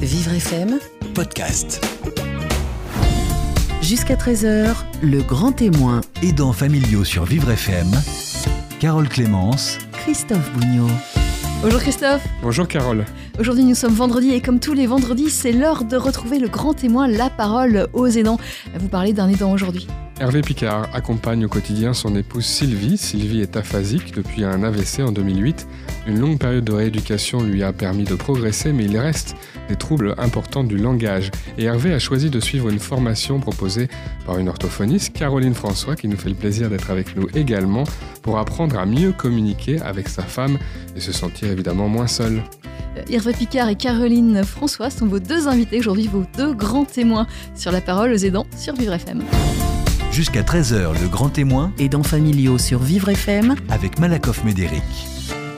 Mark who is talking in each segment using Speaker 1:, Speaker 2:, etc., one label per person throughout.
Speaker 1: Vivre FM,
Speaker 2: podcast.
Speaker 1: jusqu'à 13h, le grand témoin,
Speaker 2: Aidants familiaux sur Vivre FM. Carole Clémence,
Speaker 1: Christophe Bougnot. Bonjour Christophe,
Speaker 3: Bonjour Carole.
Speaker 1: aujourd'hui nous sommes vendredi et comme tous les vendredis, c'est l'heure de retrouver le grand témoin, la parole aux aidants. Vous parlez d'un aidant aujourd'hui.
Speaker 3: Hervé Picard accompagne au quotidien son épouse Sylvie. Sylvie est aphasique depuis un AVC en 2008. Une longue période de rééducation lui a permis de progresser, mais il reste des troubles importants du langage. Et Hervé a choisi de suivre une formation proposée par une orthophoniste, Caroline François, qui nous fait le plaisir d'être avec nous également, pour apprendre à mieux communiquer avec sa femme et se sentir évidemment moins seul.
Speaker 1: Euh, Hervé Picard et Caroline François sont vos deux invités aujourd'hui, vos deux grands témoins sur la parole aux aidants sur Vivre FM.
Speaker 2: Jusqu'à 13h, le grand témoin
Speaker 1: Aidants familiaux sur Vivre FM.
Speaker 2: avec Malakoff Médéric.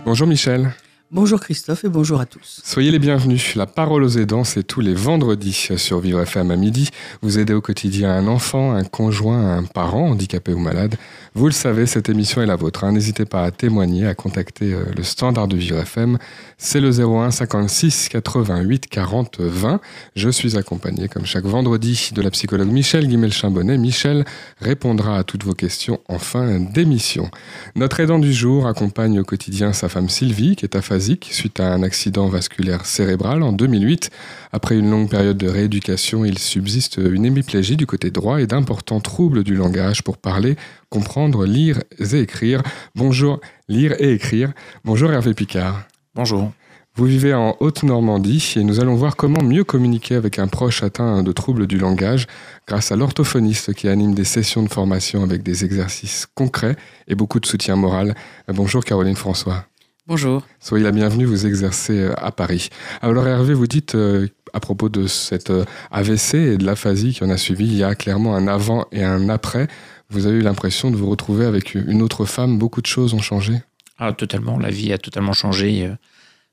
Speaker 3: Bonjour Michel.
Speaker 4: Bonjour Christophe et bonjour à tous.
Speaker 3: Soyez les bienvenus. La parole aux aidants, c'est tous les vendredis sur Vivre FM à midi. Vous aidez au quotidien un enfant, un conjoint, un parent handicapé ou malade. Vous le savez, cette émission est la vôtre. hein. N'hésitez pas à témoigner, à contacter euh, le standard de Vivre FM. C'est le 01 56 88 40 20. Je suis accompagné, comme chaque vendredi, de la psychologue Michel Guimel-Chambonnet. Michel répondra à toutes vos questions en fin d'émission. Notre aidant du jour accompagne au quotidien sa femme Sylvie, qui est aphasique suite à un accident vasculaire cérébral en 2008. Après une longue période de rééducation, il subsiste une hémiplégie du côté droit et d'importants troubles du langage pour parler, comprendre, lire et écrire. Bonjour, lire et écrire. Bonjour Hervé Picard.
Speaker 5: Bonjour.
Speaker 3: Vous vivez en Haute-Normandie et nous allons voir comment mieux communiquer avec un proche atteint de troubles du langage grâce à l'orthophoniste qui anime des sessions de formation avec des exercices concrets et beaucoup de soutien moral. Bonjour Caroline François.
Speaker 5: Bonjour.
Speaker 3: Soyez la bienvenue, vous exercez euh, à Paris. Alors Hervé, vous dites euh, à propos de cette euh, AVC et de l'aphasie qui en a suivi, il y a clairement un avant et un après. Vous avez eu l'impression de vous retrouver avec une autre femme, beaucoup de choses ont changé?
Speaker 5: Ah, totalement. La vie a totalement changé euh,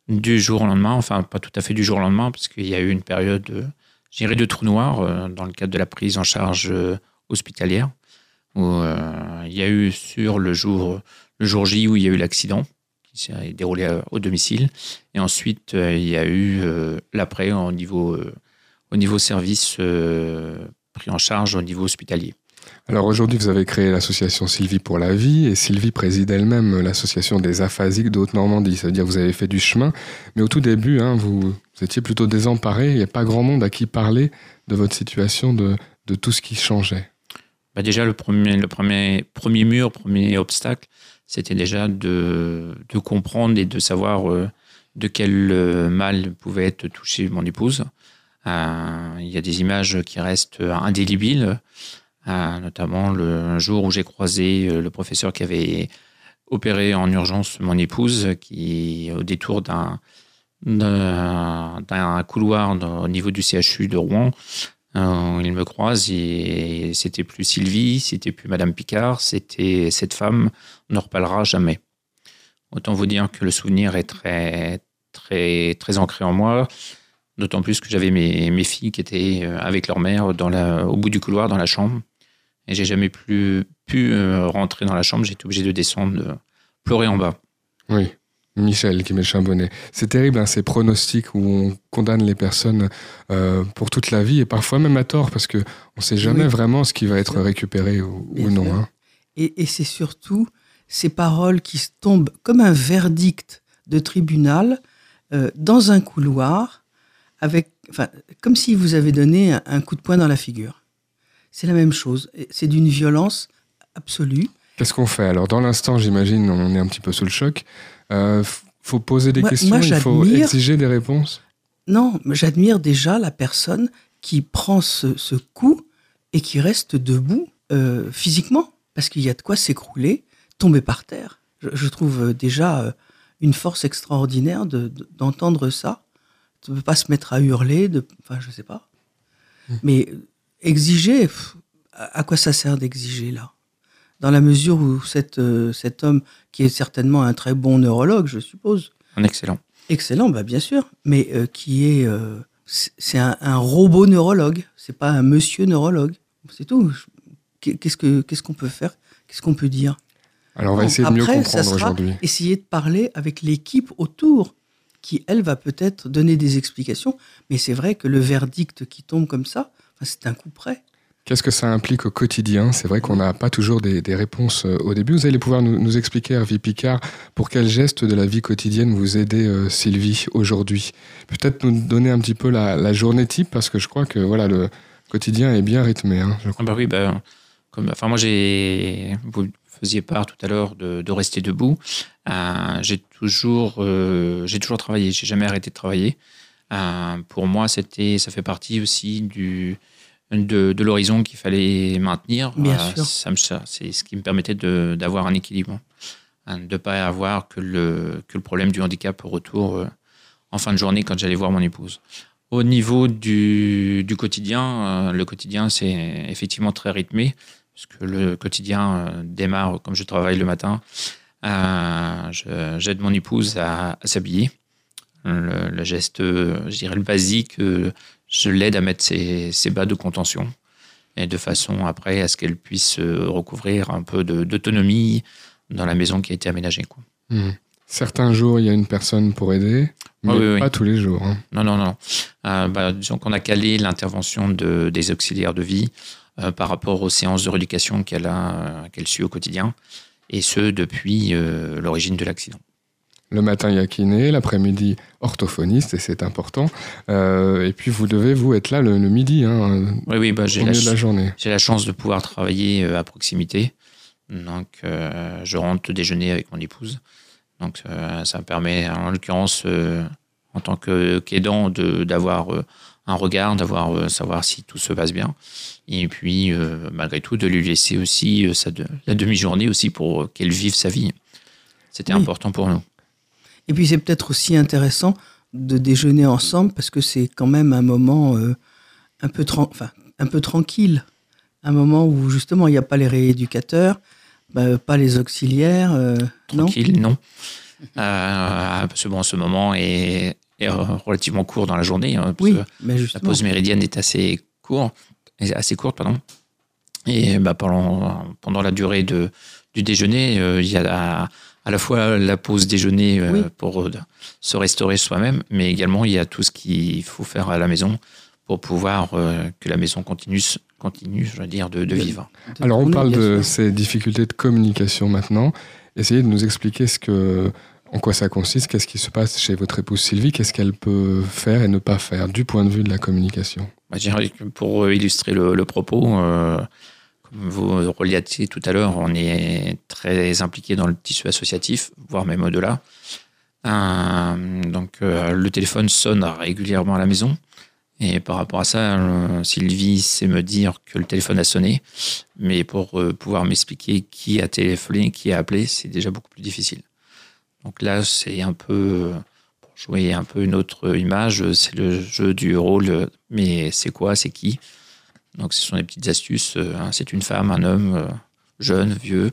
Speaker 5: du jour au lendemain. Enfin, pas tout à fait du jour au lendemain, parce qu'il y a eu une période, euh, je dirais, de trou noir dans le cadre de la prise en charge hospitalière, où il y a eu sur le jour, le jour J où il y a eu l'accident qui s'est déroulé euh, au domicile, et ensuite euh, il y a eu euh, l'après au niveau, au niveau service pris en charge au niveau hospitalier.
Speaker 3: Alors aujourd'hui, vous avez créé l'association Sylvie pour la vie et Sylvie préside elle-même l'association des aphasiques de Haute-Normandie. Ça veut dire que vous avez fait du chemin, mais au tout début, hein, vous, vous étiez plutôt désemparé. Il n'y a pas grand monde à qui parler de votre situation, de, de tout ce qui changeait.
Speaker 5: Bah déjà, le premier, le premier, premier mur, premier obstacle, c'était déjà de, comprendre et de savoir euh, de quel euh, mal pouvait être touché mon épouse. Euh, il y a des images qui restent indélébiles, notamment le jour où j'ai croisé le professeur qui avait opéré en urgence mon épouse, qui, au détour d'un d'un couloir au niveau du CHU de Rouen, euh, il me croise et c'était plus Sylvie, c'était plus Madame Picard, c'était cette femme, on ne reparlera jamais. Autant vous dire que le souvenir est très, très, très ancré en moi, d'autant plus que j'avais mes, filles qui étaient euh, avec leur mère dans la, au bout du couloir dans la chambre et j'ai jamais plus pu euh, rentrer dans la chambre, j'étais obligé de descendre, de pleurer en bas.
Speaker 3: Oui, Michel qui met le chambonnet. C'est terrible, hein, ces pronostics où on condamne les personnes euh, pour toute la vie et parfois même à tort parce qu'on ne sait jamais
Speaker 4: Oui.
Speaker 3: vraiment ce qui va être récupéré ou, non. hein.
Speaker 4: Et, et c'est surtout ces paroles qui tombent comme un verdict de tribunal euh, dans un couloir, avec, enfin, comme si vous avez donné un, un coup de poing dans la figure. C'est la même chose. C'est d'une violence absolue.
Speaker 3: Qu'est-ce qu'on fait? Alors dans l'instant, j'imagine, on est un petit peu sous le choc. Euh, faut poser des
Speaker 4: Moi-
Speaker 3: questions,
Speaker 4: moi,
Speaker 3: il faut exiger des réponses.
Speaker 4: Non, mais j'admire déjà la personne qui prend ce, ce coup et qui reste debout euh, physiquement, parce qu'il y a de quoi s'écrouler, tomber par terre. Je, je trouve euh, déjà euh, une force extraordinaire de- de- d'entendre ça. Tu ne peux pas se mettre à hurler, de, enfin, je sais pas. Mais euh, exiger, à quoi ça sert d'exiger là? Dans la mesure où cet, euh, cet homme, qui est certainement un très bon neurologue, je suppose,
Speaker 5: Un excellent.
Speaker 4: Excellent, bah bien sûr, mais euh, qui est, euh, c'est un, un robot neurologue, c'est pas un monsieur neurologue, c'est tout. Qu'est-ce que qu'est-ce qu'on peut faire, qu'est-ce qu'on peut dire?
Speaker 3: Alors on va
Speaker 4: Bon,
Speaker 3: essayer de mieux
Speaker 4: après, ça
Speaker 3: comprendre
Speaker 4: sera
Speaker 3: aujourd'hui.
Speaker 4: Essayer de parler avec l'équipe autour qui, elle, va peut-être donner des explications. Mais c'est vrai que le verdict qui tombe comme ça, c'est un coup près.
Speaker 3: Qu'est-ce que ça implique au quotidien? C'est vrai qu'on n'a pas toujours des, réponses euh, au début. Vous allez pouvoir nous, expliquer, Hervé Picard, pour quel geste de la vie quotidienne vous aidez euh, Sylvie aujourd'hui? Peut-être nous donner un petit peu la, journée type, parce que je crois que voilà, le quotidien est bien rythmé. Hein,
Speaker 5: ah bah oui, bah, comme, enfin moi j'ai, vous faisiez part tout à l'heure de, rester debout. Euh, j'ai toujours, j'ai toujours travaillé. J'ai jamais arrêté de travailler. pour moi, c'était, ça fait partie aussi du de, l'horizon qu'il fallait maintenir.
Speaker 4: Bien euh,
Speaker 5: sûr. c'est ce qui me permettait d'avoir un équilibre, hein, de ne pas avoir que le, que le problème du handicap au retour euh, en fin de journée quand j'allais voir mon épouse. Au niveau du, du quotidien, euh, le quotidien c'est effectivement très rythmé, parce que le quotidien démarre comme je travaille le matin. J'aide mon épouse à, s'habiller. Le, le, geste, je dirais le basique, je l'aide à mettre ses, bas de contention et de façon après à ce qu'elle puisse euh, recouvrir un peu d'autonomie dans la maison qui a été aménagée. Quoi.
Speaker 3: Hmm. Certains jours, il y a une personne pour aider, mais pas tous les jours. Hein.
Speaker 5: Non, non, non. Euh, bah, disons qu'on a calé l'intervention de, des auxiliaires de vie euh, par rapport aux séances de rééducation qu'elle a, qu'elle suit au quotidien, et ce depuis l'origine de l'accident.
Speaker 3: Le matin, il y a kiné, l'après-midi, orthophoniste, et c'est important. Euh, et puis, vous devez, vous, être là le, midi, hein,
Speaker 5: oui, oui, bah,
Speaker 3: j'ai la, de la journée.
Speaker 5: J'ai la chance de pouvoir travailler euh, à proximité. Donc, euh, je rentre déjeuner avec mon épouse. Donc, ça me permet, en l'occurrence, en tant qu'aidant, d'avoir un regard, d'avoir savoir si tout se passe bien. Et puis, malgré tout, de lui laisser aussi sa la demi-journée aussi pour qu'elle vive sa vie. C'était important pour nous.
Speaker 4: Et puis c'est peut-être aussi intéressant de déjeuner ensemble parce que c'est quand même un moment euh, un, peu enfin, un peu tranquille. Un moment où justement il n'y a pas les rééducateurs, bah, pas les auxiliaires. Euh,
Speaker 5: tranquille, non. Euh, parce que bon, ce moment est, relativement court dans la journée. Hein,
Speaker 4: oui,
Speaker 5: mais la pause méridienne est assez, court, assez courte. Pardon. Et bah, pendant, pendant la durée de, du déjeuner, il y a à la fois la pause déjeuner euh, pour euh, se restaurer soi-même, mais également il y a tout ce qu'il faut faire à la maison pour pouvoir euh, que la maison continue, continue je veux dire, de, vivre.
Speaker 3: Alors on parle de ces difficultés de communication maintenant. Essayez de nous expliquer ce que, en quoi ça consiste, qu'est-ce qui se passe chez votre épouse Sylvie, qu'est-ce qu'elle peut faire et ne pas faire du point de vue de la communication?
Speaker 5: Bah, pour illustrer le, propos, comme vous reliez tout à l'heure, on est très impliqué dans le tissu associatif, voire même au-delà. Euh, donc euh, le téléphone sonne régulièrement à la maison. Et par rapport à ça, euh, Sylvie sait me dire que le téléphone a sonné. Mais pour pouvoir m'expliquer qui a téléphoné, qui a appelé, c'est déjà beaucoup plus difficile. Donc là, c'est un peu, pour jouer un peu une autre image, c'est le jeu du rôle. Mais c'est quoi, c'est qui? Donc, ce sont des petites astuces. Euh, hein, c'est une femme, un homme, euh, jeune, vieux.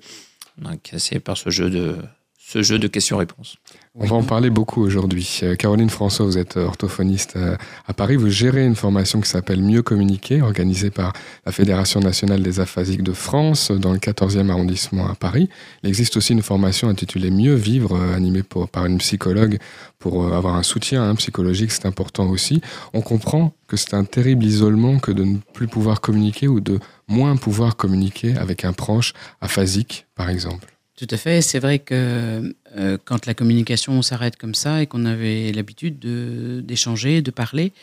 Speaker 5: Donc, c'est par ce jeu de, ce jeu de questions-réponses.
Speaker 3: On va en parler beaucoup aujourd'hui. Euh, Caroline François, vous êtes orthophoniste euh, à Paris. Vous gérez une formation qui s'appelle Mieux communiquer, organisée par la Fédération nationale des aphasiques de France dans le 14e arrondissement à Paris. Il existe aussi une formation intitulée Mieux vivre, euh, animée par une psychologue pour avoir un soutien hein, psychologique. C'est important aussi. On comprend que c'est un terrible isolement que de ne plus pouvoir communiquer ou de moins pouvoir communiquer avec un proche aphasique, par exemple.
Speaker 6: Tout à fait. C'est vrai que euh, quand la communication s'arrête comme ça et qu'on avait l'habitude d'échanger, de, parler,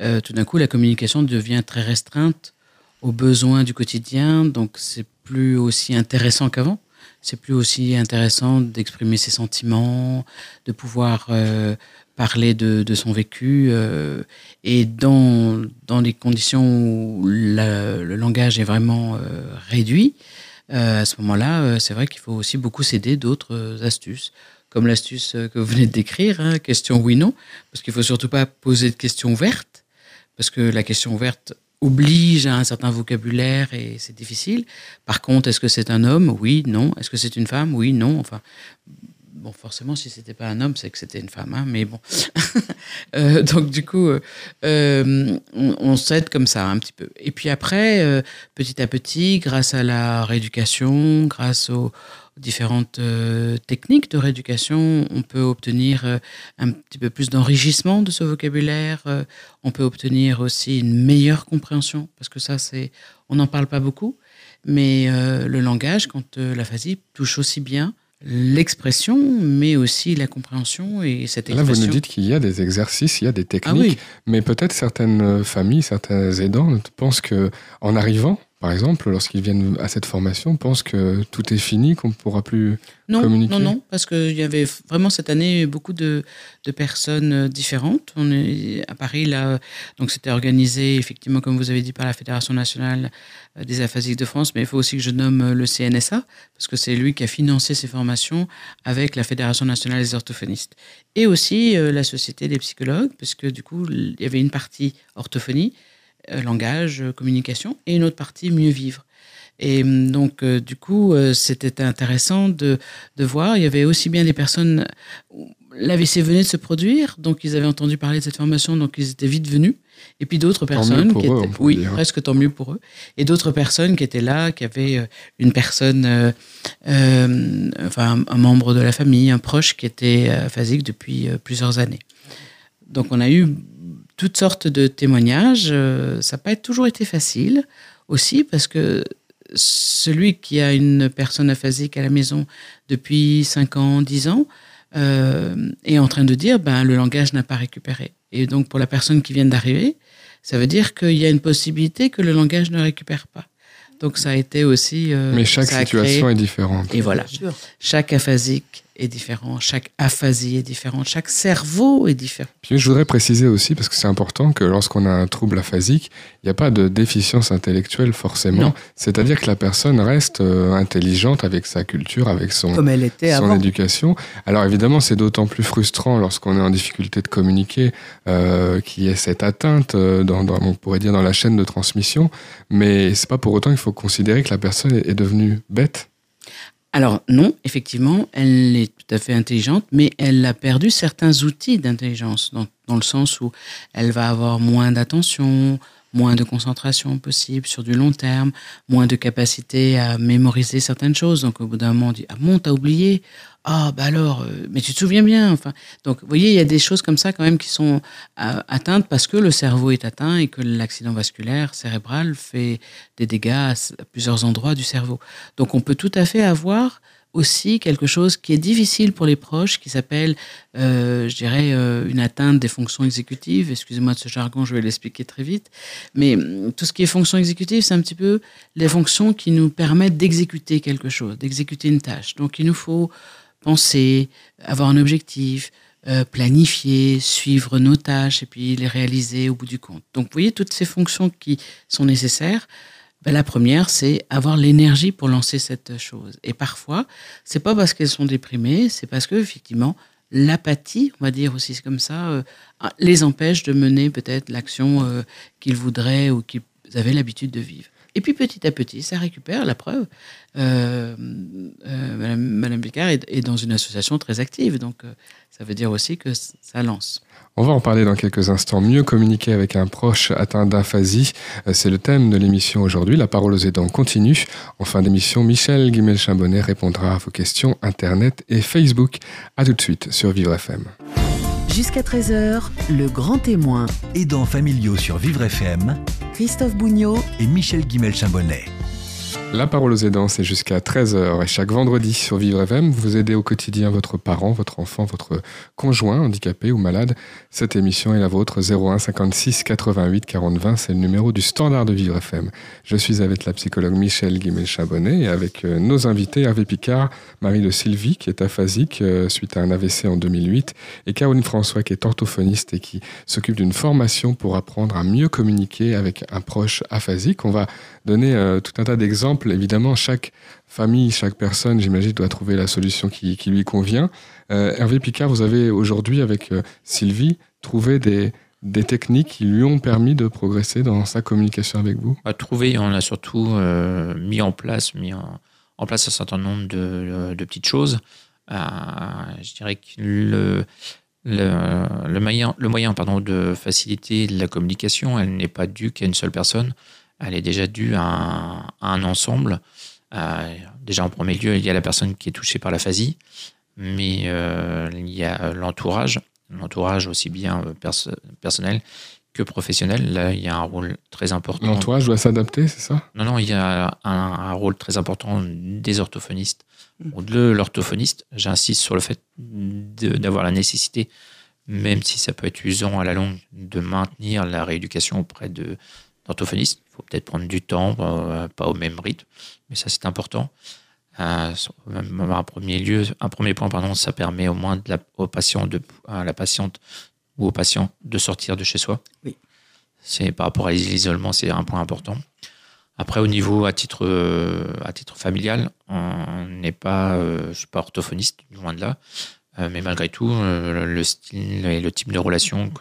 Speaker 6: euh, tout d'un coup, la communication devient très restreinte aux besoins du quotidien. Donc, c'est plus aussi intéressant qu'avant. C'est plus aussi intéressant d'exprimer ses sentiments, de pouvoir euh, parler de, de, son vécu. et dans, dans les conditions où le langage est vraiment réduit, à ce moment-là, euh, c'est vrai qu'il faut aussi beaucoup s'aider d'autres euh, astuces, comme l'astuce que vous venez de décrire, hein, question oui-non, parce qu'il faut surtout pas poser de questions ouvertes, parce que la question ouverte oblige à un certain vocabulaire et c'est difficile. Par contre, est-ce que c'est un homme? Oui, non. Est-ce que c'est une femme? Oui, non. Enfin, bon, forcément, si c'était pas un homme, c'est que c'était une femme, hein, mais bon. Euh, donc, du coup, euh, euh, on, s'aide comme ça un petit peu. Et puis après, petit à petit, grâce à la rééducation, grâce aux différentes techniques de rééducation, on peut obtenir un petit peu plus d'enrichissement de ce vocabulaire. on peut obtenir aussi une meilleure compréhension, parce que ça, c'est, on n'en parle pas beaucoup, mais le langage, quand euh, l'aphasie touche aussi bien l'expression, mais aussi la compréhension et cette
Speaker 3: Là, vous
Speaker 6: expression.
Speaker 3: nous dites qu'il y a des exercices, il y a des
Speaker 6: ah
Speaker 3: techniques,
Speaker 6: oui,
Speaker 3: mais peut-être certaines familles, certains aidants pensent que, en arrivant, par exemple, lorsqu'ils viennent à cette formation, pensent que tout est fini, qu'on ne pourra plus.
Speaker 6: non,
Speaker 3: communiquer
Speaker 6: non, non, parce qu'il y avait vraiment cette année beaucoup de, de personnes euh, différentes. On est à Paris, là, donc c'était organisé effectivement, comme vous avez dit, par la Fédération nationale euh, des aphasiques de France, mais il faut aussi que je nomme euh, le CNSA, parce que c'est lui qui a financé ces formations avec la Fédération nationale des orthophonistes. Et aussi euh, la Société des psychologues, parce que du coup, il y avait une partie orthophonie, langage, euh, communication, et une autre partie mieux vivre. Et hum, donc, euh, du coup, euh, c'était intéressant de, de voir. Il y avait aussi bien des personnes. L'AVC venait de se produire, donc ils avaient entendu parler de cette formation, donc ils étaient vite venus. Et puis d'autres personnes qui
Speaker 3: eux,
Speaker 6: étaient, oui,
Speaker 3: dire.
Speaker 6: presque tant mieux pour eux. Et d'autres personnes qui étaient là, qui avaient euh, une personne, euh, euh, enfin un, membre de la famille, un proche qui était euh, aphasique depuis euh, plusieurs années. Donc on a eu toutes sortes de témoignages. Euh, ça n'a pas toujours été facile aussi parce que celui qui a une personne aphasique à la maison depuis 5 ans, 10 ans, euh, est en train de dire ben, le langage n'a pas récupéré. Et donc pour la personne qui vient d'arriver, ça veut dire qu'il y a une possibilité que le langage ne récupère pas. Donc ça a été aussi... euh,
Speaker 3: Mais chaque situation
Speaker 6: créé-
Speaker 3: est différente.
Speaker 6: Et voilà. Chaque aphasique est différent, chaque aphasie est différente, chaque cerveau est différent.
Speaker 3: Puis je voudrais préciser aussi, parce que c'est important, que lorsqu'on a un trouble aphasique, il n'y a pas de déficience intellectuelle forcément. C'est-à-dire que la personne reste euh, intelligente avec sa culture, avec son,
Speaker 4: Comme elle était
Speaker 3: son
Speaker 4: avant.
Speaker 3: éducation. Alors évidemment, c'est d'autant plus frustrant lorsqu'on est en difficulté de communiquer, euh, qu'il y ait cette atteinte, euh, dans, dans- on pourrait dire, dans la chaîne de transmission. Mais c'est pas pour autant qu'il faut considérer que la personne est devenue bête.
Speaker 6: Alors non, effectivement, elle est tout à fait intelligente, mais elle a perdu certains outils d'intelligence, dans, dans le sens où elle va avoir moins d'attention, moins de concentration possible sur du long terme, moins de capacité à mémoriser certaines choses. Donc au bout d'un moment, on dit ah bon, t'as oublié? Ah bah alors, euh, mais tu te souviens bien. Enfin, donc vous voyez, il y a des choses comme ça quand même qui sont euh, atteintes parce que le cerveau est atteint et que l'accident vasculaire cérébral fait des dégâts à plusieurs endroits du cerveau. Donc on peut tout à fait avoir aussi quelque chose qui est difficile pour les proches, qui s'appelle, euh, je dirais, euh, une atteinte des fonctions exécutives. Excusez-moi de ce jargon, je vais l'expliquer très vite. Mais hum, tout ce qui est fonction exécutive, c'est un petit peu les fonctions qui nous permettent d'exécuter quelque chose, d'exécuter une tâche. Donc il nous faut penser, avoir un objectif, euh, planifier, suivre nos tâches et puis les réaliser au bout du compte. Donc vous voyez toutes ces fonctions qui sont nécessaires. Ben, la première, c'est avoir l'énergie pour lancer cette chose. Et parfois, c'est pas parce qu'elles sont déprimées, c'est parce que effectivement, l'apathie, on va dire aussi comme ça, euh, les empêche de mener peut-être l'action euh, qu'ils voudraient ou qu'ils avaient l'habitude de vivre. Et puis petit à petit, ça récupère la preuve. Euh, Madame, Madame Picard est, dans une association très active, donc ça veut dire aussi que ça lance.
Speaker 3: On va en parler dans quelques instants. Mieux communiquer avec un proche atteint d'aphasie, euh, c'est le thème de l'émission aujourd'hui. La parole aux aidants continue. En fin d'émission, Michel Guimel-Chambonnet répondra à vos questions Internet et Facebook. À tout de suite sur Vivre FM.
Speaker 7: Jusqu'à 13h, le grand témoin,
Speaker 2: Aidants familiaux sur Vivre FM
Speaker 7: Christophe Bougnot,
Speaker 2: et Michel Guimel-Chambonnet.
Speaker 3: La parole aux aidants, c'est jusqu'à 13h et chaque vendredi sur Vivre FM, vous aidez au quotidien votre parent, votre enfant, votre conjoint handicapé ou malade. Cette émission est la vôtre 01 56 88 40 20, c'est le numéro du standard de Vivre FM. Je suis avec la psychologue Michel Guimel-Chabonnet et avec euh, nos invités Hervé Picard, Marie de Sylvie qui est aphasique euh, suite à un AVC en 2008 et Caroline François qui est orthophoniste et qui s'occupe d'une formation pour apprendre à mieux communiquer avec un proche aphasique. On va donner euh, tout un tas d'exemples. Évidemment, chaque famille, chaque personne, j'imagine, doit trouver la solution qui, lui convient. Euh, Hervé Picard, vous avez aujourd'hui, avec euh, Sylvie, trouvé des, techniques qui lui ont permis de progresser dans sa communication avec vous?
Speaker 5: À trouver, on a surtout mis en place, mis en, place un certain nombre de, de petites choses. je dirais que le, le, moyen, le moyen pardon, de faciliter la communication, elle n'est pas due qu'à une seule personne, elle est déjà due à un, ensemble. déjà en premier lieu, il y a la personne qui est touchée par l'aphasie, mais il y a l'entourage, l'entourage aussi bien personnel que professionnel. Là, il y a un rôle très important.
Speaker 3: L'entourage doit s'adapter, c'est ça?
Speaker 5: Non, non, il y a un, rôle très important des orthophonistes. Mm. De l'orthophoniste, j'insiste sur le fait d'avoir la nécessité, même si ça peut être usant à la longue, de maintenir la rééducation auprès d'orthophonistes. Il faut peut-être prendre du temps, euh, pas au même rythme, mais ça c'est important. Euh, un premier lieu, un premier point, pardon, ça permet au moins de la, au patient de, à la patiente ou aux patients de sortir de chez soi.
Speaker 4: Oui.
Speaker 5: C'est par rapport à l'isolement, c'est un point important. Après, au niveau à titre, euh, à titre familial, on n'est pas, euh, je suis pas orthophoniste, loin de là, euh, mais malgré tout, le style et le type de relation,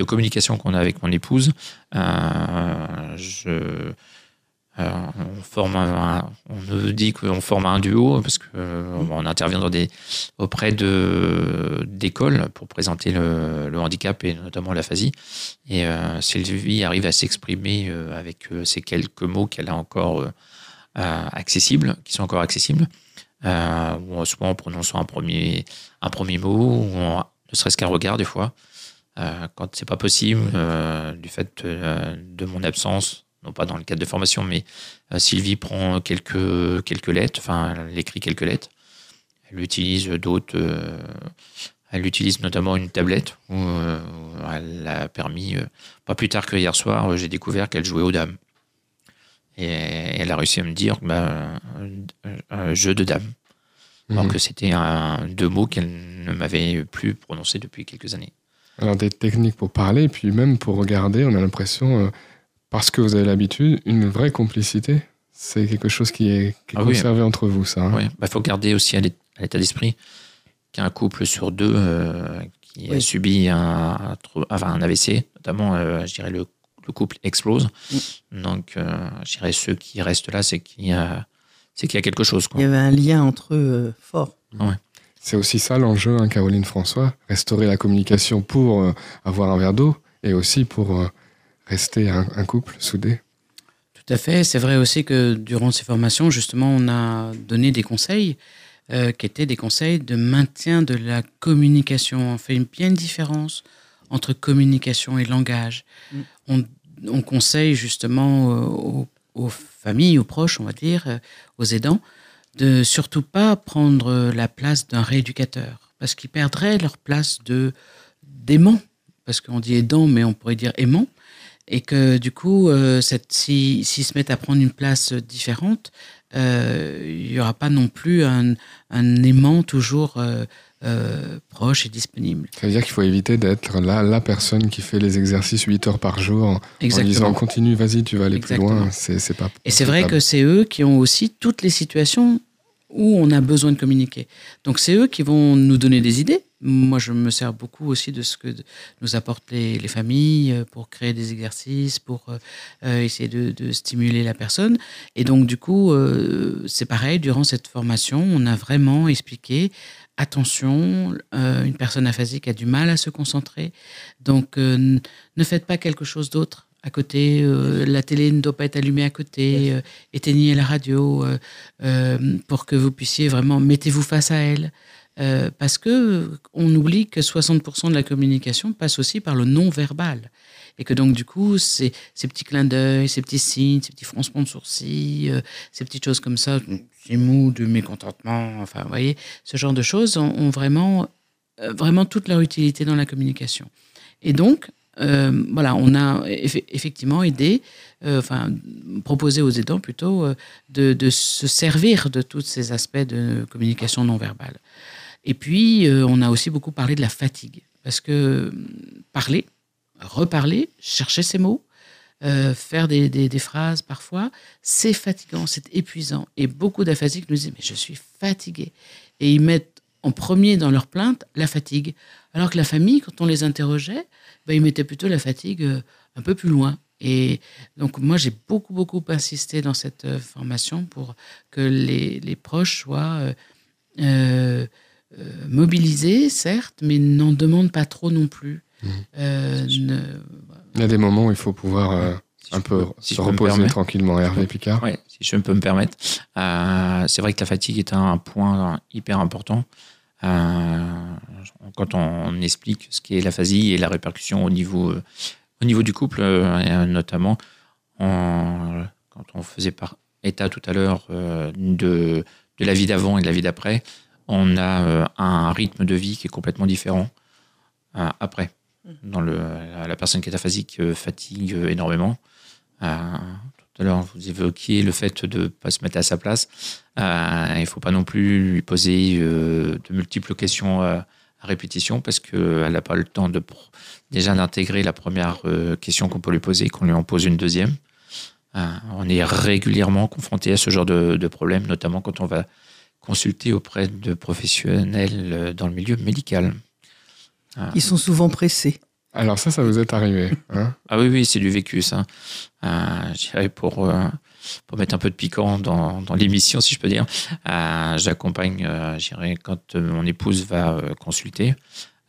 Speaker 5: de communication qu'on a avec mon épouse, je, on forme on me dit qu'on forme un duo parce qu'on euh, intervient dans des, auprès d'écoles pour présenter le, handicap et notamment l'aphasie. Et euh, Sylvie arrive à s'exprimer euh, avec ces quelques mots qu'elle a encore accessibles, qui sont encore accessibles, ou soit en prononçant un premier, un premier mot, ou ne serait-ce qu'un regard des fois. Quand c'est pas possible, du fait de mon absence, non pas dans le cadre de formation, mais euh, Sylvie prend quelques, quelques lettres, enfin, elle écrit quelques lettres. Elle utilise d'autres. Euh, elle utilise notamment une tablette où euh, elle a permis, pas plus tard que hier soir, j'ai découvert qu'elle jouait aux dames. Et elle a réussi à me dire bah, un jeu de dames. Alors mhm. que c'était deux mots qu'elle ne m'avait plus prononcé depuis quelques années.
Speaker 3: Alors des techniques pour parler, puis même pour regarder, on a l'impression parce que vous avez l'habitude, une vraie complicité. C'est quelque chose qui est, ah conservé entre vous, ça.
Speaker 5: Hein. Oui, il bah, faut garder aussi à l'état d'esprit qu'un couple sur deux euh, qui a subi un, un AVC, notamment, euh, je dirais, le, couple explose. Mm. Donc, euh, je dirais, ceux qui restent là, c'est qu'il y, a, qu'il y a quelque chose.
Speaker 4: Il y avait un lien entre eux fort.
Speaker 3: C'est aussi ça l'enjeu, hein, Caroline François, restaurer la communication pour avoir un verre d'eau et aussi pour rester un, couple soudé
Speaker 6: Tout à fait. C'est vrai aussi que durant ces formations, justement, on a donné des conseils euh, qui étaient des conseils de maintien de la communication. On fait une, bien différence entre communication et langage. Mm. On, conseille justement euh, aux, familles, aux proches, on va dire, euh, aux aidants, de surtout pas prendre la place d'un rééducateur, parce qu'ils perdraient leur place de d'aimant, parce qu'on dit aidant, mais on pourrait dire aimant et que du coup, euh, s'ils se mettent à prendre une place différente, euh, il n'y aura pas non plus un, aimant toujours euh, proche et disponible.
Speaker 3: Ça veut dire qu'il faut éviter d'être là, la personne qui fait les exercices 8 heures par jour Exactement. en disant continue, vas-y, tu vas aller plus loin. C'est, pas
Speaker 6: et c'est vrai que c'est eux qui ont aussi toutes les situations où on a besoin de communiquer. Donc c'est eux qui vont nous donner des idées. Moi, je me sers beaucoup aussi de ce que nous apportent les, familles euh, pour créer des exercices, pour euh, euh, essayer de, stimuler la personne. Et donc, du coup, c'est pareil, durant cette formation, on a vraiment expliqué, attention, une personne aphasique a du mal à se concentrer. Donc, ne faites pas quelque chose d'autre à côté, euh, la télé ne doit pas être allumée à côté, euh, éteignez la radio euh, pour que vous puissiez vraiment, mettez-vous face à elle. parce que on oublie que 60% de la communication passe aussi par le non-verbal. Et que donc, du coup, ces, ces petits clins d'œil, ces petits signes, ces petits froncements de sourcils, ces petites choses comme ça, ces mots de mécontentement, enfin, vous voyez, ce genre de choses ont, vraiment, vraiment toute leur utilité dans la communication. Et donc, euh, voilà, on a effectivement aidé, euh, enfin proposé aux aidants plutôt euh, de, se servir de tous ces aspects de communication non verbale. Et puis, on a aussi beaucoup parlé de la fatigue, parce que parler, reparler, chercher ses mots, faire des, phrases parfois, c'est fatigant, c'est épuisant. Et beaucoup d'aphasiques nous disent, mais je suis fatigué. Et ils mettent en premier dans leur plainte la fatigue. Alors que la famille, quand on les interrogeait, ben, ils mettaient plutôt la fatigue euh, un peu plus loin. Et donc moi, j'ai beaucoup, beaucoup insisté dans cette euh, formation pour que les, les proches soient euh, euh, mobilisé, certes, mais n'en demande pas trop non plus. Euh, ne-
Speaker 3: Il y a des moments où il faut pouvoir euh,
Speaker 5: Si
Speaker 3: un peu
Speaker 5: peux-
Speaker 3: se reposer tranquillement. Hervé Picard.
Speaker 5: Ouais, si je peux me permettre. Euh, c'est vrai que la fatigue est un point hyper important. Euh, quand on explique ce qu'est l'aphasie et la répercussion au niveau, euh, au niveau du couple, euh, et, notamment, on- quand on faisait par état tout à l'heure de, de la vie d'avant et de la vie d'après, on a un rythme de vie qui est complètement différent après. Dans le, la, personne qui est aphasique euh, fatigue euh, énormément. Euh, tout à l'heure, vous évoquiez le fait de ne pas se mettre à sa place. Il ne faut pas non plus lui poser de multiples questions à répétition parce qu'elle n'a pas le temps de déjà d'intégrer la première question qu'on peut lui poser, qu'on lui en pose une deuxième. On est régulièrement confronté à ce genre de, de problème, notamment quand on va consulter auprès de professionnels dans le milieu médical.
Speaker 4: Ils sont souvent pressés.
Speaker 3: Alors ça, ça vous est arrivé. hein
Speaker 5: Ah oui, oui, c'est du vécu, ça. Euh, je dirais pour, euh, pour mettre un peu de piquant dans, dans l'émission, si je peux dire. Euh, J'accompagne, euh, je dirais, quand euh, mon épouse va euh, consulter.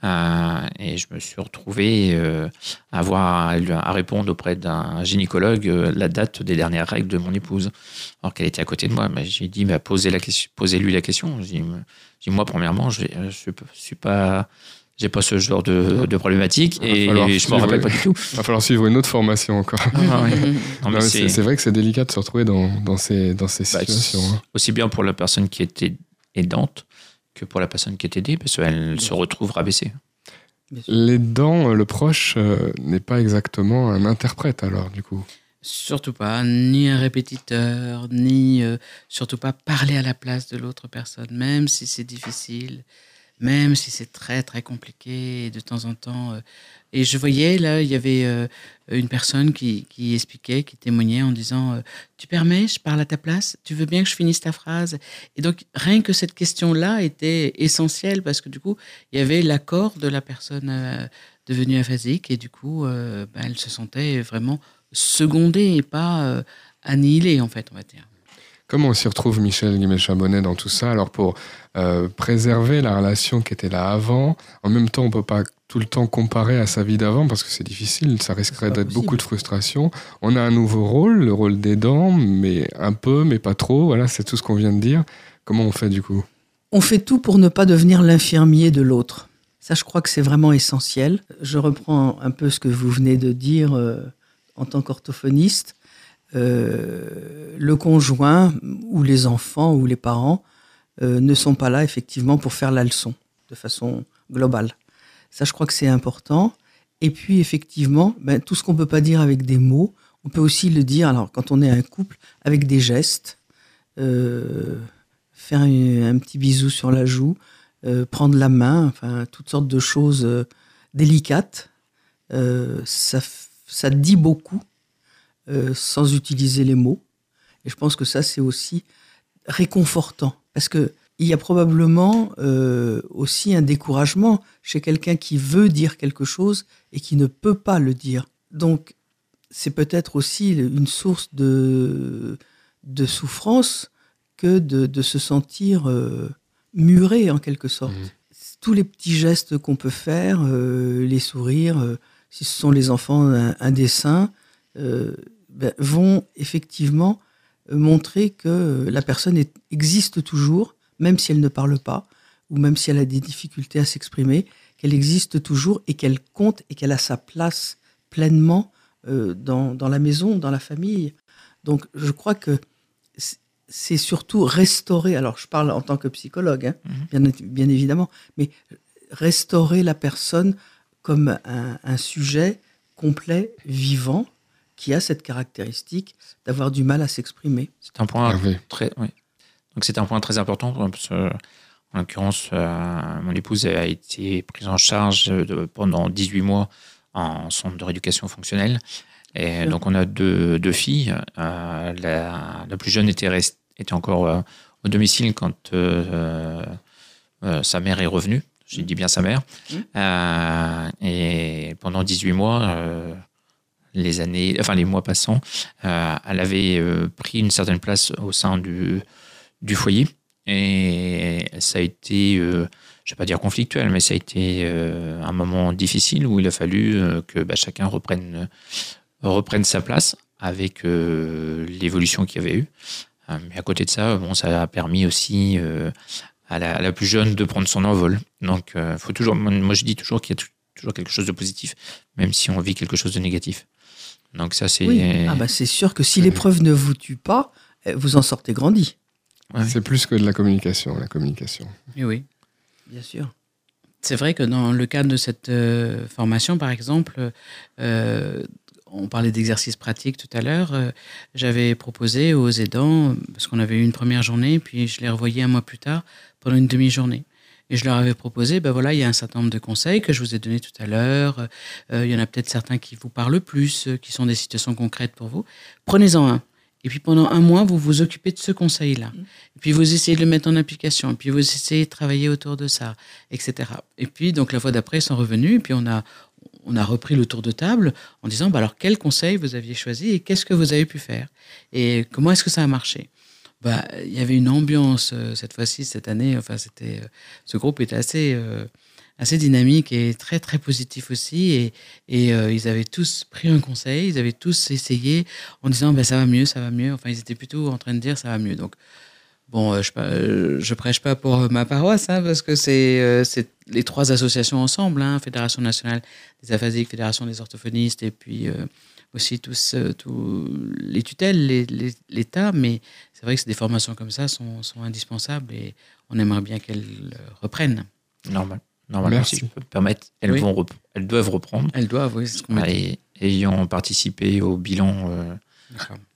Speaker 5: Euh, et je me suis retrouvé euh, à avoir à, répondre auprès d'un gynécologue euh, la date des dernières règles de mon épouse, alors qu'elle était à côté de moi. Mais j'ai dit, bah, posez la posez-lui la question. J'ai dit, moi, premièrement, je ne suis pas, j'ai pas ce genre de, de problématique
Speaker 3: Il va
Speaker 5: et
Speaker 3: falloir
Speaker 5: je m'en
Speaker 3: suivre.
Speaker 5: rappelle pas du tout.
Speaker 3: Il va falloir suivre une autre formation encore.
Speaker 5: Ah c'est-
Speaker 3: vrai que c'est délicat de se retrouver dans, dans ces, dans ces
Speaker 5: Bah,
Speaker 3: situations. hein.
Speaker 5: Aussi bien pour la personne qui était aidante que pour la personne qui est aidée, parce qu'elle se retrouve rabaissée.
Speaker 3: Les dents, le proche euh, n'est pas exactement un interprète alors du coup.
Speaker 6: Surtout pas, ni un répétiteur, ni euh, surtout pas parler à la place de l'autre personne, même si c'est difficile, même si c'est très très compliqué de temps en temps. euh, et je voyais là, il y avait euh, une personne qui, qui expliquait, qui témoignait en disant euh, Tu permets, je parle à ta place, tu veux bien que je finisse ta phrase? Et donc rien que cette question-là était essentielle parce que du coup, il y avait l'accord de la personne devenue aphasique et du coup, ben, elle se sentait vraiment secondée et pas annihilée en fait, on va dire.
Speaker 3: Comment on s'y retrouve Michel Guimet-Chabonnet dans tout ça Alors pour euh, préserver la relation qui était là avant, en même temps on peut pas tout le temps comparer à sa vie d'avant parce que c'est difficile, ça risquerait d'être beaucoup de frustration. On a un nouveau rôle, le rôle d'aidant, mais un peu, mais pas trop. Voilà, c'est tout ce qu'on vient de dire. Comment on fait du coup?
Speaker 4: On fait tout pour ne pas devenir l'infirmier de l'autre. Ça, je crois que c'est vraiment essentiel. Je reprends un peu ce que vous venez de dire euh, en tant qu'orthophoniste. Euh, le conjoint ou les enfants ou les parents euh, ne sont pas là effectivement pour faire la leçon de façon globale. Ça, je crois que c'est important. Et puis, effectivement, ben, tout ce qu'on ne peut pas dire avec des mots, on peut aussi le dire, alors quand on est un couple, avec des gestes. Euh, faire un, petit bisou sur la joue, prendre la main, enfin, toutes sortes de choses délicates. Ça dit beaucoup euh, sans utiliser les mots. Et je pense que ça, c'est aussi réconfortant. Parce que il y a probablement euh, aussi un découragement chez quelqu'un qui veut dire quelque chose et qui ne peut pas le dire. Donc, c'est peut-être aussi une source de, de souffrance que de, de se sentir euh, muré en quelque sorte.
Speaker 3: Mhm.
Speaker 4: Tous les petits gestes qu'on peut faire, euh, les sourires, si ce sont les enfants, un, un dessin, ben, vont effectivement euh, montrer que la personne est- existe toujours, même si elle ne parle pas, ou même si elle a des difficultés à s'exprimer, qu'elle existe toujours et qu'elle compte et qu'elle a sa place pleinement euh, dans, dans la maison, dans la famille. Donc je crois que c'est surtout restaurer, alors je parle en tant que psychologue, hein, bien, bien évidemment, mais restaurer la personne comme un, un sujet complet, vivant, qui a cette caractéristique d'avoir du mal à s'exprimer.
Speaker 5: C'est un point très, oui. Donc c'est un point très important parce que, en l'occurrence, euh, mon épouse a été prise en charge de- pendant 18 mois en centre de rééducation fonctionnelle. Et donc on a deux, deux filles. Euh, la, la plus jeune était, rest- était encore euh, au domicile quand euh, euh, sa mère est revenue. J'ai dit bien sa mère. Euh, et pendant 18 mois, euh, les années, enfin les mois passant, euh, elle avait euh, pris une certaine place au sein du, foyer. Et ça a été, euh, je ne vais pas dire conflictuel, mais ça a été un moment difficile où il a fallu que bah, chacun reprenne, reprenne sa place avec l'évolution qu'il y avait eu. mais à côté de ça, bon, ça a permis aussi à la, à, la, plus jeune de prendre son envol. Donc, faut toujours, moi je dis toujours qu'il y a toujours quelque chose de positif, même si on vit quelque chose de négatif. Donc ça, c'est...
Speaker 4: Oui. Ah bah c'est sûr que si l'épreuve ne vous tue pas, vous en sortez grandi.
Speaker 3: C'est plus que de la communication, la communication.
Speaker 6: Oui, oui.
Speaker 4: Bien sûr.
Speaker 6: C'est vrai que dans le cadre de cette euh, formation, par exemple, euh, on parlait d'exercices pratiques tout à l'heure, euh, j'avais proposé aux aidants, parce qu'on avait eu une première journée, puis je les revoyais un mois plus tard pendant une demi-journée. Et je leur avais proposé, ben voilà, il y a un certain nombre de conseils que je vous ai donnés tout à l'heure. il y en a peut-être certains qui vous parlent plus, qui sont des situations concrètes pour vous. Prenez-en un. Et puis pendant un mois, vous vous occupez de ce conseil-là. Mm. Et puis vous essayez de le mettre en application. Et puis vous essayez de travailler autour de ça, etc. Et puis donc la fois d'après, ils sont revenus. Et puis on a, on a repris le tour de table en disant bah alors quel conseil vous aviez choisi et qu'est-ce que vous avez pu faire? Et comment est-ce que ça a marché? Bah il y avait une ambiance euh, cette fois-ci cette année. Enfin c'était euh, ce groupe était assez euh, assez dynamique et très très positif aussi. Et, et ils avaient tous pris un conseil, ils avaient tous essayé en disant ben, ça va mieux, ça va mieux. Enfin, ils étaient plutôt en train de dire ça va mieux. Donc, bon, euh, je, euh, je prêche pas pour ma paroisse, hein, parce que c'est les trois associations ensemble, hein, Fédération nationale des aphasiques, Fédération des orthophonistes, et puis aussi tous, tous les tutelles, l'État. Mais c'est vrai que des formations comme ça sont, sont indispensables et on aimerait bien qu'elles reprennent.
Speaker 5: Normal. Normalement, si je peux me permettre, elles, vont elles doivent reprendre.
Speaker 6: Elles doivent, oui, c'est ce dit.
Speaker 5: Ayant participé au bilan euh,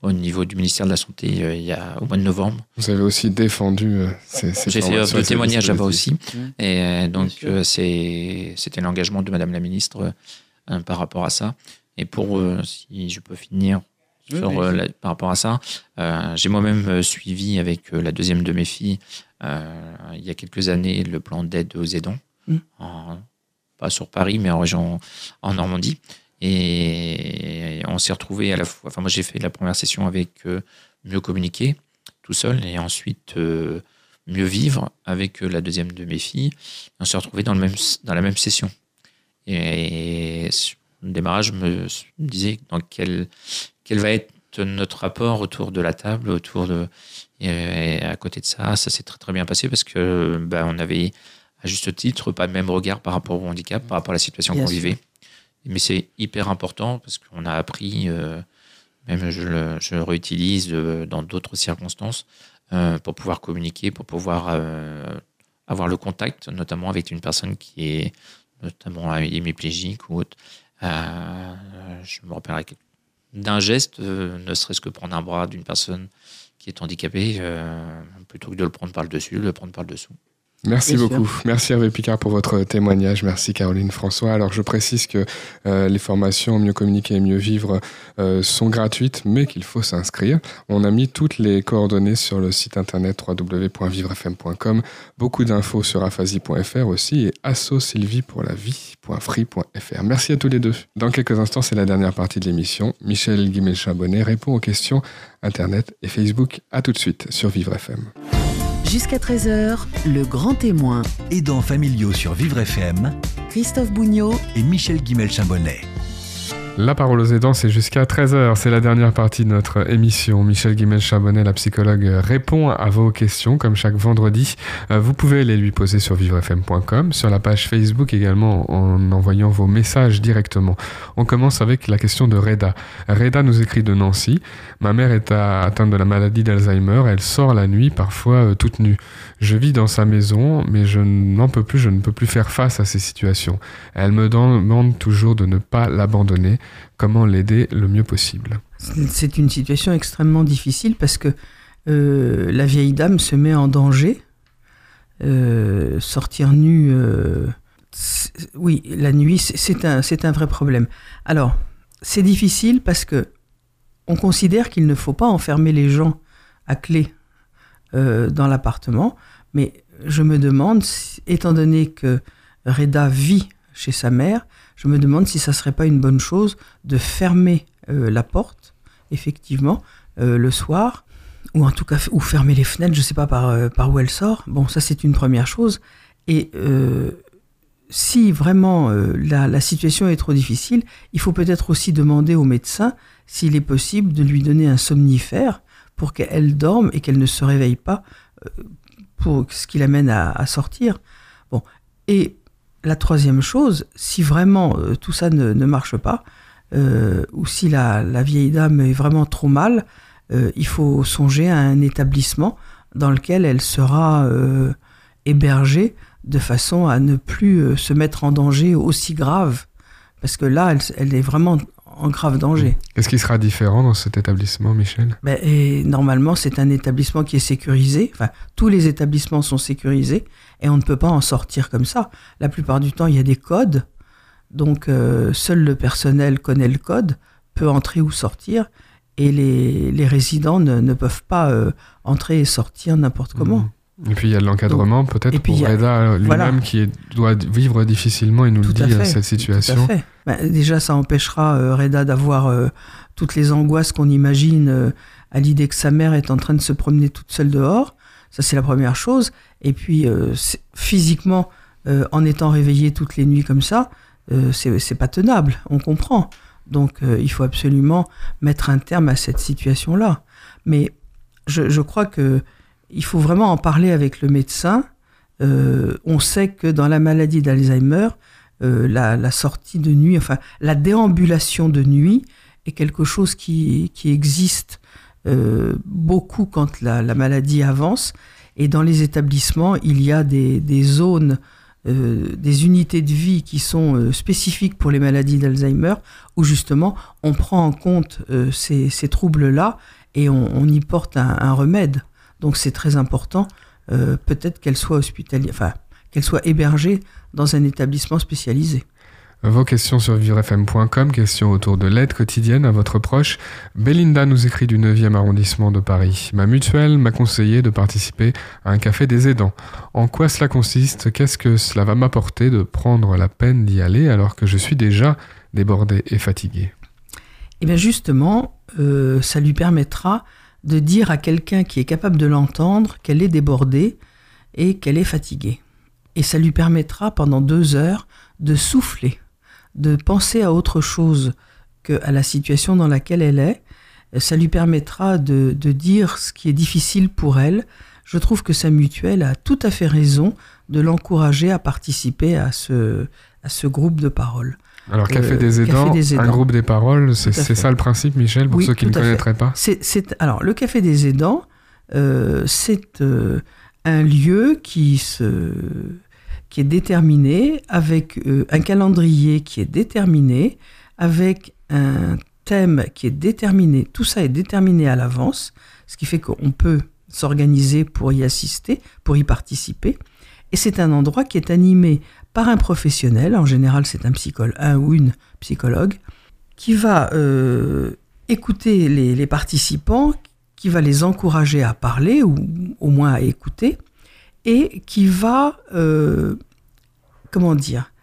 Speaker 5: au niveau du ministère de la Santé euh, il y a, au mois de novembre.
Speaker 3: Vous avez aussi défendu euh, ces, ces
Speaker 5: J'ai fait le témoignage là-bas aussi. Et donc, c'était l'engagement de Madame la Ministre par rapport à ça. Et pour, si je peux finir sur, par rapport à ça, j'ai moi-même suivi avec la deuxième de mes filles, il y a quelques années, le plan d'aide aux aidants. Mm. pas sur Paris, mais en région, en Normandie. Et on s'est retrouvé à la fois. Enfin, moi, j'ai fait la première session avec euh, mieux communiquer tout seul, et ensuite euh, mieux vivre avec euh, la deuxième de mes filles. On s'est retrouvé dans, le même, dans la même session. Et, le démarrage me disait dans quel, quel va être notre rapport autour de la table, autour de. Et à côté de ça, ça s'est très très bien passé parce que ben, on avait à juste titre, pas le même regard par rapport au handicap, par rapport à la situation qu'on vivait. Mais c'est hyper important parce qu'on a appris, euh, même je le, je réutilise euh, dans d'autres circonstances, euh, pour pouvoir communiquer, pour pouvoir avoir le contact, notamment avec une personne qui est notamment hémiplégique ou autre. je me rappelle d'un geste, ne serait-ce que prendre un bras d'une personne qui est handicapée, plutôt que de le prendre par le dessus, le prendre par le dessous.
Speaker 3: Merci beaucoup. Merci Hervé Picard pour votre témoignage. Merci Caroline François. Alors je précise que euh, les formations Mieux communiquer et mieux vivre euh, sont gratuites, mais qu'il faut s'inscrire. On a mis toutes les coordonnées sur le site internet www.vivrefm.com. Beaucoup d'infos sur aphasie.fr aussi et assosylvie pour la vie.free.fr. Merci à tous les deux. Dans quelques instants, c'est la dernière partie de l'émission. Michel Guimel-Chabonnet répond aux questions internet et Facebook. À tout de suite sur Vivre FM.
Speaker 7: Jusqu'à 13h, le grand témoin.
Speaker 2: Aidants familiaux sur Vivre FM.
Speaker 7: Christophe Bougnot
Speaker 2: et Michel Guimel-Chambonnet.
Speaker 3: La parole aux aidants, c'est jusqu'à 13h. C'est la dernière partie de notre émission. Michel Guimel-Chabonnet, la psychologue, répond à vos questions comme chaque vendredi. Euh, vous pouvez les lui poser sur vivrefm.com, sur la page Facebook également en envoyant vos messages directement. On commence avec la question de Reda. Reda nous écrit de Nancy. Ma mère est atteinte de la maladie d'Alzheimer. Elle sort la nuit, parfois euh, toute nue. Je vis dans sa maison, mais je n'en peux plus, je ne peux plus faire face à ces situations. Elle me demande toujours de ne pas l'abandonner comment l'aider le mieux possible?
Speaker 4: C'est une situation extrêmement difficile parce que euh, la vieille dame se met en danger. Euh, sortir nue, euh, oui, la nuit, c'est un, un vrai problème. Alors, c'est difficile parce que on considère qu'il ne faut pas enfermer les gens à clé dans l'appartement, mais je me demande, étant donné que Reda vit chez sa mère, je me demande si ça serait pas une bonne chose de fermer euh, la porte, effectivement, euh, le soir, ou en tout cas ou fermer les fenêtres, je ne sais pas par, euh, par où elle sort. Bon, ça c'est une première chose. Et euh, si vraiment euh, la, situation est trop difficile, il faut peut-être aussi demander au médecin s'il est possible de lui donner un somnifère pour qu'elle dorme et qu'elle ne se réveille pas pour ce qui l'amène à, à, sortir. Bon, et la troisième chose, si vraiment tout ça ne, marche pas, ou si la, la, vieille dame est vraiment trop mal, euh, il faut songer à un établissement dans lequel elle sera euh, hébergée de façon à ne plus euh, se mettre en danger aussi grave. Parce que là, elle, elle est vraiment en grave danger.
Speaker 3: Qu'est-ce qui sera différent dans cet établissement, Michel?
Speaker 4: Ben, et Normalement, c'est un établissement qui est sécurisé. Enfin, tous les établissements sont sécurisés et on ne peut pas en sortir comme ça. La plupart du temps, il y a des codes. Donc, euh, seul le personnel connaît le code, peut entrer ou sortir et les, les résidents ne, ne, peuvent pas euh, entrer et sortir n'importe comment.
Speaker 3: Mmh. Et puis il y a l'encadrement peut-être pour Reda lui-même voilà. qui doit vivre difficilement, il nous
Speaker 4: tout
Speaker 3: le dit,
Speaker 4: fait,
Speaker 3: cette situation.
Speaker 4: Tout à fait. Ben, déjà, ça empêchera euh, Reda d'avoir euh, toutes les angoisses qu'on imagine euh, à l'idée que sa mère est en train de se promener toute seule dehors. Ça, c'est la première chose. Et puis, euh, physiquement, euh, en étant réveillé toutes les nuits comme ça, c'est pas tenable, on comprend. Donc euh, il faut absolument mettre un terme à cette situation-là. Mais je, je, crois que il faut vraiment en parler avec le médecin. Euh, on sait que dans la maladie d'Alzheimer, euh, la, sortie de nuit, enfin la déambulation de nuit est quelque chose qui, qui existe euh, beaucoup quand la, la, maladie avance. Et dans les établissements, il y a des, des zones des unités de vie qui sont spécifiques pour les maladies d'Alzheimer, où justement on prend en compte ces, ces troubles-là et on, y porte un remède. Donc c'est très important, euh, peut-être qu'elle soit hospitalière, enfin qu'elle soit hébergée dans un établissement spécialisé.
Speaker 3: Vos questions sur vivrefm.com, questions autour de l'aide quotidienne à votre proche. Belinda nous écrit du 9e arrondissement de Paris. Ma mutuelle m'a conseillé de participer à un café des aidants. En quoi cela consiste? Qu'est-ce que cela va m'apporter de prendre la peine d'y aller alors que je suis déjà débordé et fatigué?
Speaker 4: Eh bien justement, euh, ça lui permettra de dire à quelqu'un qui est capable de l'entendre qu'elle est débordée et qu'elle est fatiguée. Et ça lui permettra pendant deux heures de souffler de penser à autre chose qu'à la situation dans laquelle elle est. Ça lui permettra de, dire ce qui est difficile pour elle. Je trouve que sa mutuelle a tout à fait raison de l'encourager à participer à ce, à ce groupe de parole.
Speaker 3: Alors, Café, euh, des, aidants, Café des Aidants, un groupe des paroles, c'est ça le principe, Michel, pour
Speaker 4: oui,
Speaker 3: ceux qui ne connaîtraient pas
Speaker 4: c est, c est, Alors, le Café des aidants, euh, c'est euh, un lieu qui se qui est déterminé, avec euh, un calendrier qui est déterminé, avec un thème qui est déterminé. Tout ça est déterminé à l'avance, ce qui fait qu'on peut s'organiser pour y assister, pour y participer. Et c'est un endroit qui est animé par un professionnel, en général c'est un psychologue, un ou une psychologue, qui va euh, écouter les, participants, qui va les encourager à parler ou au moins à écouter, et qui va, euh, comment dire,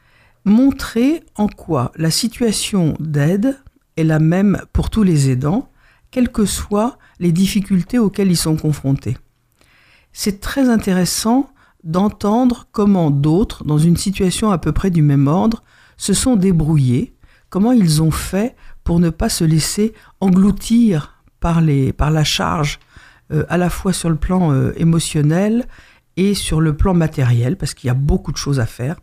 Speaker 4: montrer en quoi la situation d'aide est la même pour tous les aidants, quelles que soient les difficultés auxquelles ils sont confrontés. C'est très intéressant d'entendre comment d'autres, dans une situation à peu près du même ordre, se sont débrouillés, comment ils ont fait pour ne pas se laisser engloutir par, les, par la charge, euh, à la fois sur le plan euh, émotionnel et sur le plan matériel, parce qu'il y a beaucoup de choses à faire,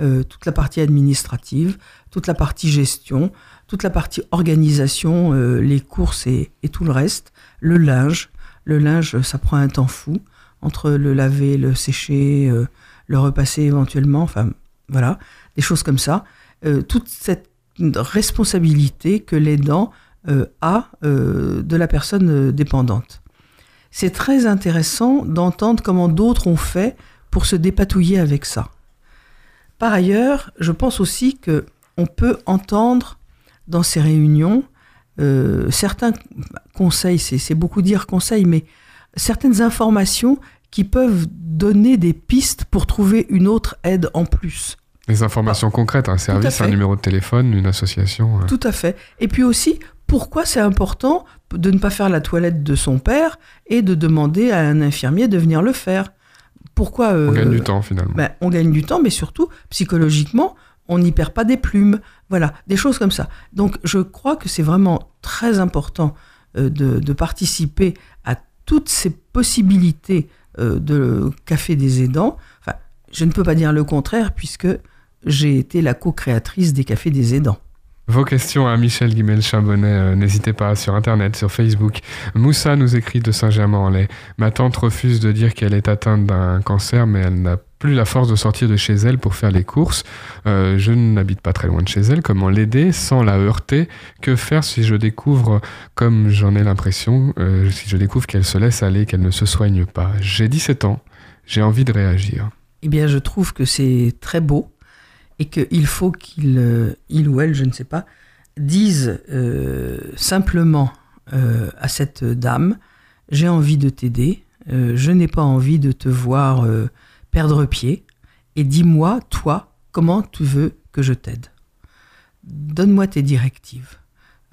Speaker 4: euh, toute la partie administrative, toute la partie gestion, toute la partie organisation, les courses et, et, tout le reste, le linge. Le linge, ça prend un temps fou, entre le laver, le sécher, euh, le repasser éventuellement, enfin voilà, des choses comme ça. Euh, toute cette responsabilité que l'aidant euh, a euh, de la personne dépendante c'est très intéressant d'entendre comment d'autres ont fait pour se dépatouiller avec ça. Par ailleurs, je pense aussi que on peut entendre dans ces réunions certains conseils, c'est beaucoup dire conseils, mais certaines informations qui peuvent donner des pistes pour trouver une autre aide en plus.
Speaker 3: Des informations ah, concrètes, un service, un numéro de téléphone, une association.
Speaker 4: Ouais. Tout à fait. Et puis aussi pourquoi c'est important de ne pas faire la toilette de son père et de demander à un infirmier de venir le faire? Pourquoi
Speaker 3: On
Speaker 4: euh,
Speaker 3: gagne du temps finalement.
Speaker 4: ben, on gagne du temps, mais surtout, psychologiquement, on n'y perd pas des plumes. Voilà, des choses comme ça. Donc, je crois que c'est vraiment très important euh, de, de participer à toutes ces possibilités euh, de café des aidants. Je ne peux pas dire le contraire, puisque j'ai été la co-créatrice des cafés des aidants.
Speaker 3: Vos questions à Michel Guimel-Chambonnet, euh, n'hésitez pas sur Internet, sur Facebook. Moussa nous écrit de Saint-Germain-en-Laye. Ma tante refuse de dire qu'elle est atteinte d'un cancer, mais elle n'a plus la force de sortir de chez elle pour faire les courses. Euh, je n'habite pas très loin de chez elle. Comment l'aider sans la heurter? Que faire si je découvre, comme j'en ai l'impression, euh, si je découvre qu'elle se laisse aller, qu'elle ne se soigne pas? J'ai 17 ans, j'ai envie de réagir.
Speaker 4: Eh bien, je trouve que c'est très beau et qu'il faut qu'il, euh, il ou elle, je ne sais pas, dise simplement à cette dame J'ai envie de t'aider, je n'ai pas envie de te voir perdre pied, et dis-moi, toi, comment tu veux que je t'aide Donne-moi tes directives.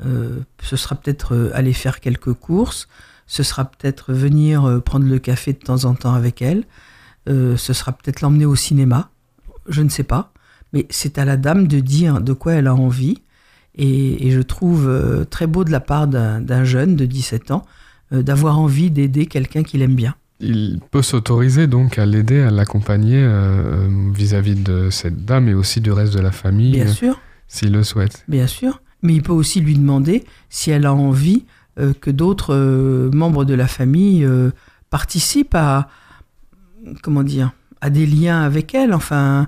Speaker 4: Euh, ce sera peut-être euh, aller faire quelques courses, ce sera peut-être venir euh, prendre le café de temps en temps avec elle, ce sera peut-être l'emmener au cinéma, je ne sais pas. Mais c'est à la dame de dire de quoi elle a envie. Et, je trouve très beau de la part d'un jeune de 17 ans d'avoir envie d'aider quelqu'un qu'il aime bien.
Speaker 3: Il peut s'autoriser donc à l'aider, à l'accompagner euh, vis-à-vis de cette dame et aussi du reste de la famille,
Speaker 4: Bien
Speaker 3: euh,
Speaker 4: sûr,
Speaker 3: s'il le souhaite.
Speaker 4: bien sûr. Mais il peut aussi lui demander si elle a envie euh, que d'autres euh, membres de la famille euh, participent à, comment dire, à des liens avec elle. Enfin,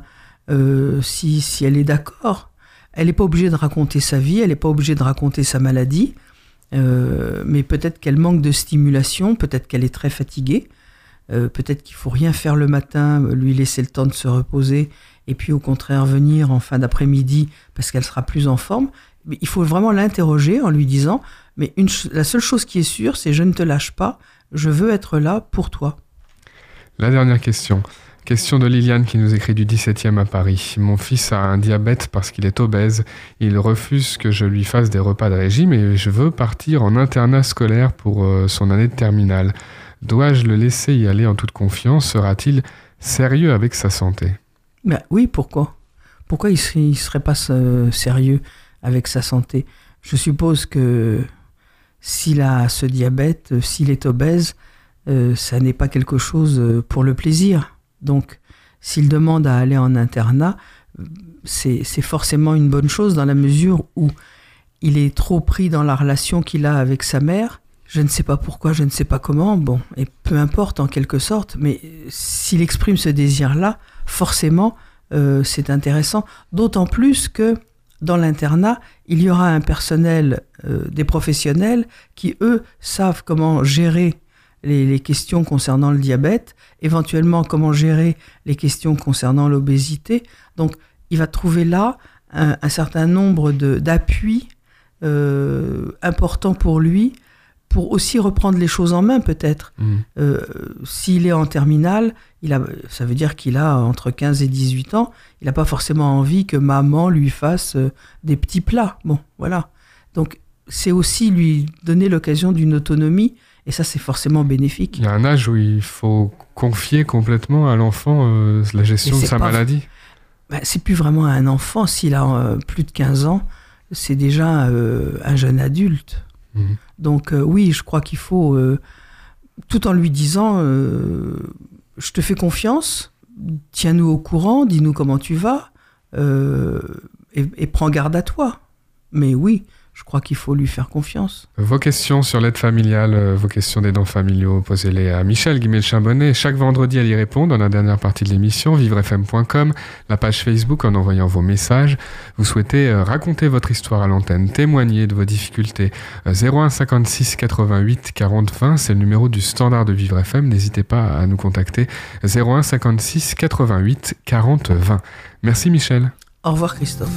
Speaker 4: euh, si, si elle est d'accord. Elle n'est pas obligée de raconter sa vie, elle n'est pas obligée de raconter sa maladie. Euh, mais peut-être qu'elle manque de stimulation, peut-être qu'elle est très fatiguée, euh, peut-être qu'il faut rien faire le matin, lui laisser le temps de se reposer, et puis au contraire venir en fin d'après-midi parce qu'elle sera plus en forme. Mais il faut vraiment l'interroger en lui disant, mais la seule chose qui est sûre, c'est je ne te lâche pas, je veux être là pour toi.
Speaker 3: La dernière question. Question de Liliane qui nous écrit du 17e à Paris. Mon fils a un diabète parce qu'il est obèse. Il refuse que je lui fasse des repas de régime et je veux partir en internat scolaire pour euh, son année de terminale. Dois-je le laisser y aller en toute confiance? Sera-t-il sérieux avec sa santé?
Speaker 4: Ben oui, pourquoi? Pourquoi il il serait pas euh, sérieux avec sa santé? Je suppose que s'il a ce diabète, euh, s'il est obèse, euh, ça n'est pas quelque chose pour le plaisir. Donc, s'il demande à aller en internat, c'est forcément une bonne chose dans la mesure où il est trop pris dans la relation qu'il a avec sa mère. Je ne sais pas pourquoi, je ne sais pas comment, bon, et peu importe en quelque sorte, mais euh, s'il exprime ce désir-là, forcément, euh, c'est intéressant. D'autant plus que dans l'internat, il y aura un personnel, euh, des professionnels, qui, eux, savent comment gérer les, les questions concernant le diabète, éventuellement comment gérer les questions concernant l'obésité. Donc, il va trouver là un, un certain nombre d'appuis euh, importants pour lui, pour aussi reprendre les choses en main peut-être.
Speaker 3: Mm.
Speaker 4: Euh, S'il est en terminale, il a, ça veut dire qu'il a entre 15 et 18 ans, il n'a pas forcément envie que maman lui fasse euh, des petits plats. Bon, voilà. Donc, c'est aussi lui donner l'occasion d'une autonomie, et ça, c'est forcément bénéfique.
Speaker 3: Il y a un âge où il faut confier complètement à l'enfant euh, la gestion de sa
Speaker 4: pas-
Speaker 3: maladie.
Speaker 4: Ben, c'est plus vraiment un enfant. S'il a euh, plus de 15 ans, c'est déjà un jeune adulte.
Speaker 3: Mhm.
Speaker 4: Donc, euh, oui, je crois qu'il faut, euh, tout en lui disant euh, Je te fais confiance, tiens-nous au courant, dis-nous comment tu vas, et prends garde à toi. Mais oui, je crois qu'il faut lui faire confiance.
Speaker 3: Vos questions sur l'aide familiale, euh, vos questions d'aidants familiaux, posez-les à Michel Guimel-Chambonnet. Chaque vendredi, elle y répond dans la dernière partie de l'émission, vivrefm.com, la page Facebook en envoyant vos messages. Vous souhaitez euh, raconter votre histoire à l'antenne, témoigner de vos difficultés. Euh, 01 56 88 40 20, c'est le numéro du standard de Vivre FM. N'hésitez pas à nous contacter. 01 56 88 40 20. Merci Michel.
Speaker 4: Au revoir, Christophe.